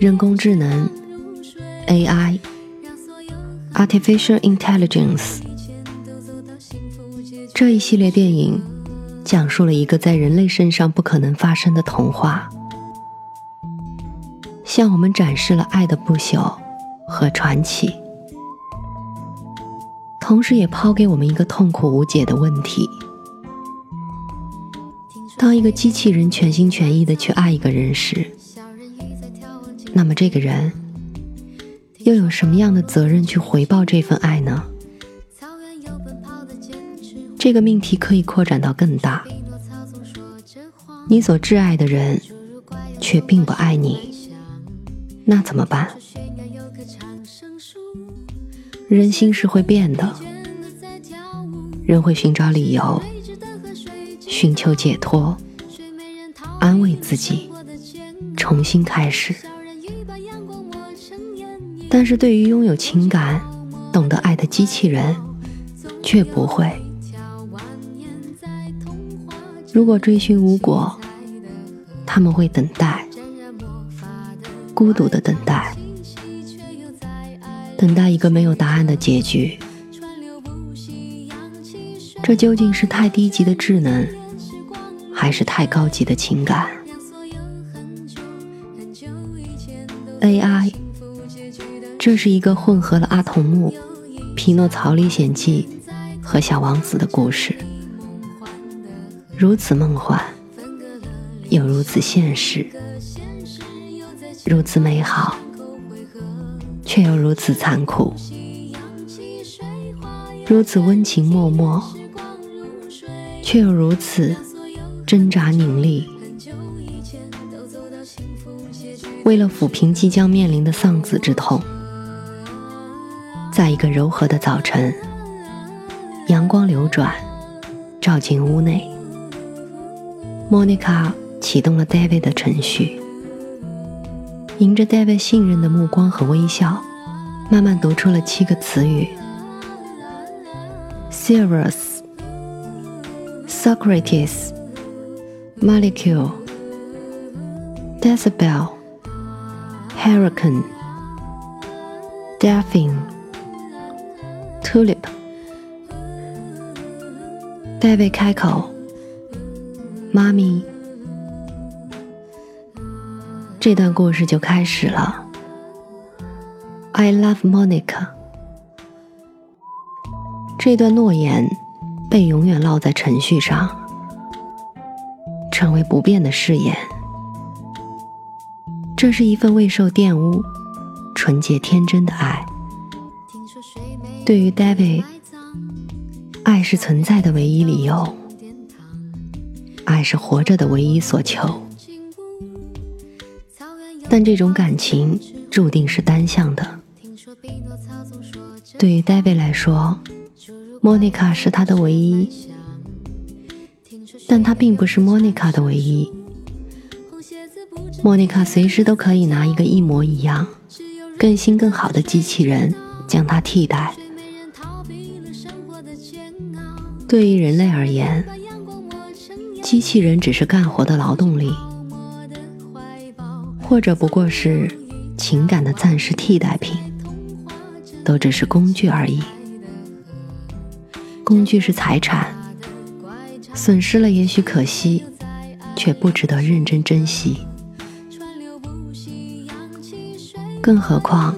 人工智能 AI，Artificial Intelligence 这一系列电影讲述了一个在人类身上不可能发生的童话，向我们展示了爱的不朽和传奇，同时也抛给我们一个痛苦无解的问题：当一个机器人全心全意的去爱一个人时。那么，这个人又有什么样的责任去回报这份爱呢？这个命题可以扩展到更大。你所挚爱的人却并不爱你，那怎么办？人心是会变的，人会寻找理由，寻求解脱，安慰自己，重新开始。但是对于拥有情感、懂得爱的机器人，却不会。如果追寻无果，他们会等待，孤独的等待，等待一个没有答案的结局。这究竟是太低级的智能，还是太高级的情感？AI。这是一个混合了《阿童木》《匹诺曹历险记》和《小王子》的故事，如此梦幻，又如此现实，如此美好，却又如此残酷，如此温情脉脉，却又如此挣扎拧力。为了抚平即将面临的丧子之痛。在一个柔和的早晨，阳光流转，照进屋内。莫妮卡启动了 David 的程序，迎着 David 信任的目光和微笑，慢慢读出了七个词语：serious、Socrates、molecule、decibel、hurricane、delphine。Tulip，戴维开口：“妈咪。”这段故事就开始了。I love Monica。这段诺言被永远烙在程序上，成为不变的誓言。这是一份未受玷污、纯洁天真的爱。对于 David，爱是存在的唯一理由，爱是活着的唯一所求。但这种感情注定是单向的。对于 David 来说，Monica 是他的唯一，但他并不是 Monica 的唯一。Monica 随时都可以拿一个一模一样、更新更好的机器人将他替代。对于人类而言，机器人只是干活的劳动力，或者不过是情感的暂时替代品。都只是工具而已。工具是财产，损失了也许可惜，却不值得认真珍惜。更何况，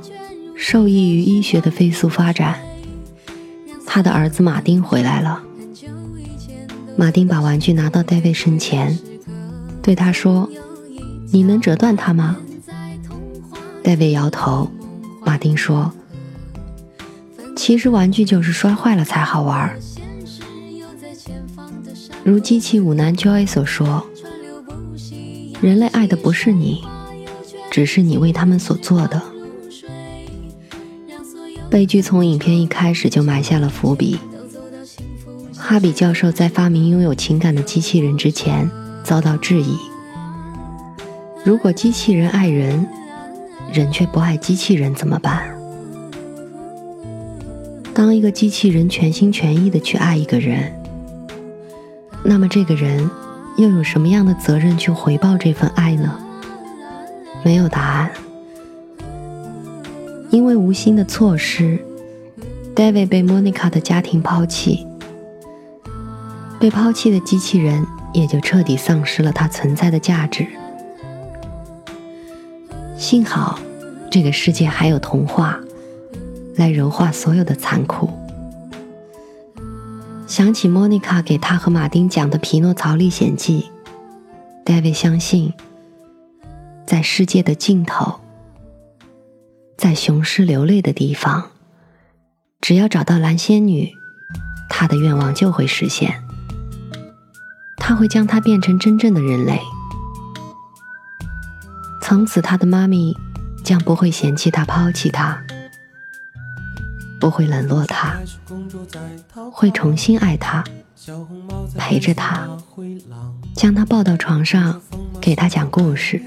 受益于医学的飞速发展，他的儿子马丁回来了。马丁把玩具拿到戴维身前，对他说：“你能折断它吗？”戴维摇头。马丁说：“其实玩具就是摔坏了才好玩。”如机器舞男 Joy 所说：“人类爱的不是你，只是你为他们所做的。”悲剧从影片一开始就埋下了伏笔。哈比教授在发明拥有情感的机器人之前遭到质疑：如果机器人爱人，人却不爱机器人怎么办？当一个机器人全心全意的去爱一个人，那么这个人又有什么样的责任去回报这份爱呢？没有答案。因为无心的错失，David 被 Monica 的家庭抛弃。被抛弃的机器人也就彻底丧失了它存在的价值。幸好，这个世界还有童话，来柔化所有的残酷。想起莫妮卡给他和马丁讲的《匹诺曹历险记》，戴维相信，在世界的尽头，在雄狮流泪的地方，只要找到蓝仙女，他的愿望就会实现。他会将他变成真正的人类，从此他的妈咪将不会嫌弃他、抛弃他，不会冷落他，会重新爱他，陪着他，将他抱到床上，给他讲故事。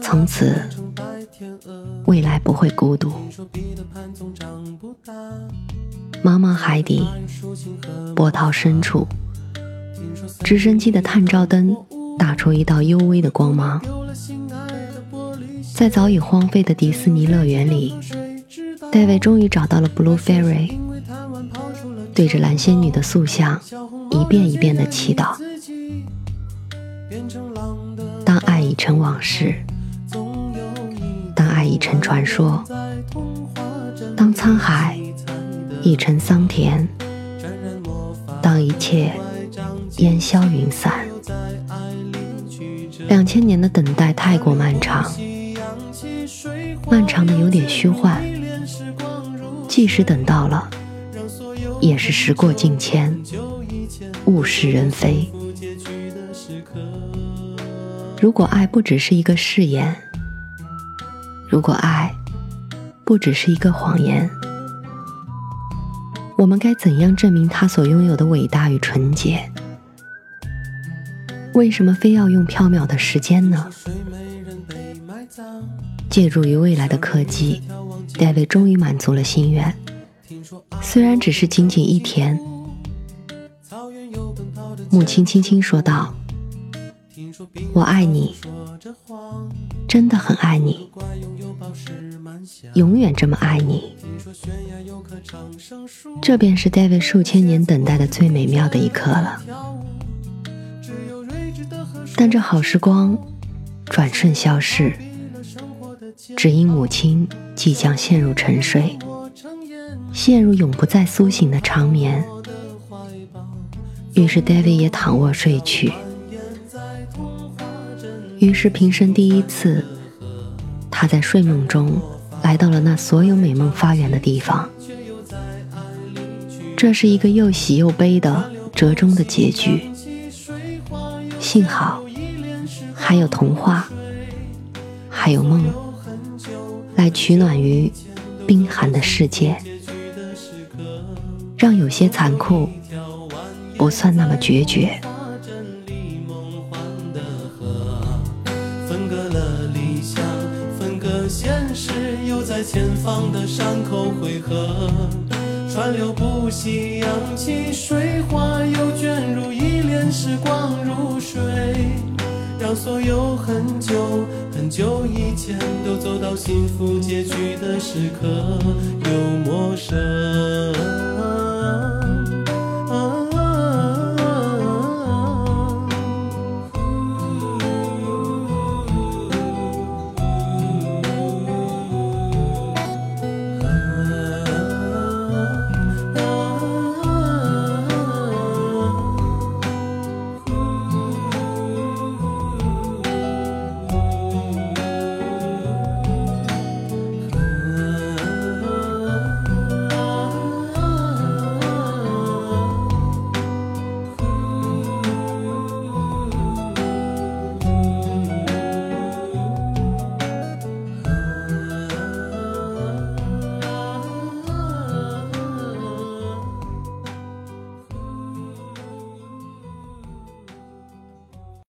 从此，未来不会孤独。茫茫海底，波涛深处。直升机的探照灯打出一道幽微的光芒，在早已荒废的迪士尼乐园里，戴维终于找到了 Blue Fairy，对着蓝仙女的塑像一遍一遍的祈祷。当爱已成往事，当爱已成传说，当沧海已成桑田，当一切。烟消云散，两千年的等待太过漫长，漫长的有点虚幻。即使等到了，也是时过境迁，物是人非。如果爱不只是一个誓言，如果爱不只是一个谎言，我们该怎样证明他所拥有的伟大与纯洁？为什么非要用缥缈的时间呢？借助于未来的科技，David 终于满足了心愿。虽然只是仅仅一天，母亲轻轻说道：“我爱你，真的很爱你，永远这么爱你。”这便是 David 数千年等待的最美妙的一刻了。但这好时光转瞬消逝，只因母亲即将陷入沉睡，陷入永不再苏醒的长眠。于是 David 也躺卧睡去。于是平生第一次，他在睡梦中来到了那所有美梦发源的地方。这是一个又喜又悲的折中的结局。幸好。还有童话，还有梦，来取暖于冰寒的世界，让有些残酷不算那么决绝。分割了理想，分割现实，又在前方的山口汇合，川流不息，扬起水花，又卷入一帘时光如追。让所有很久很久以前，都走到幸福结局的时刻，又陌生。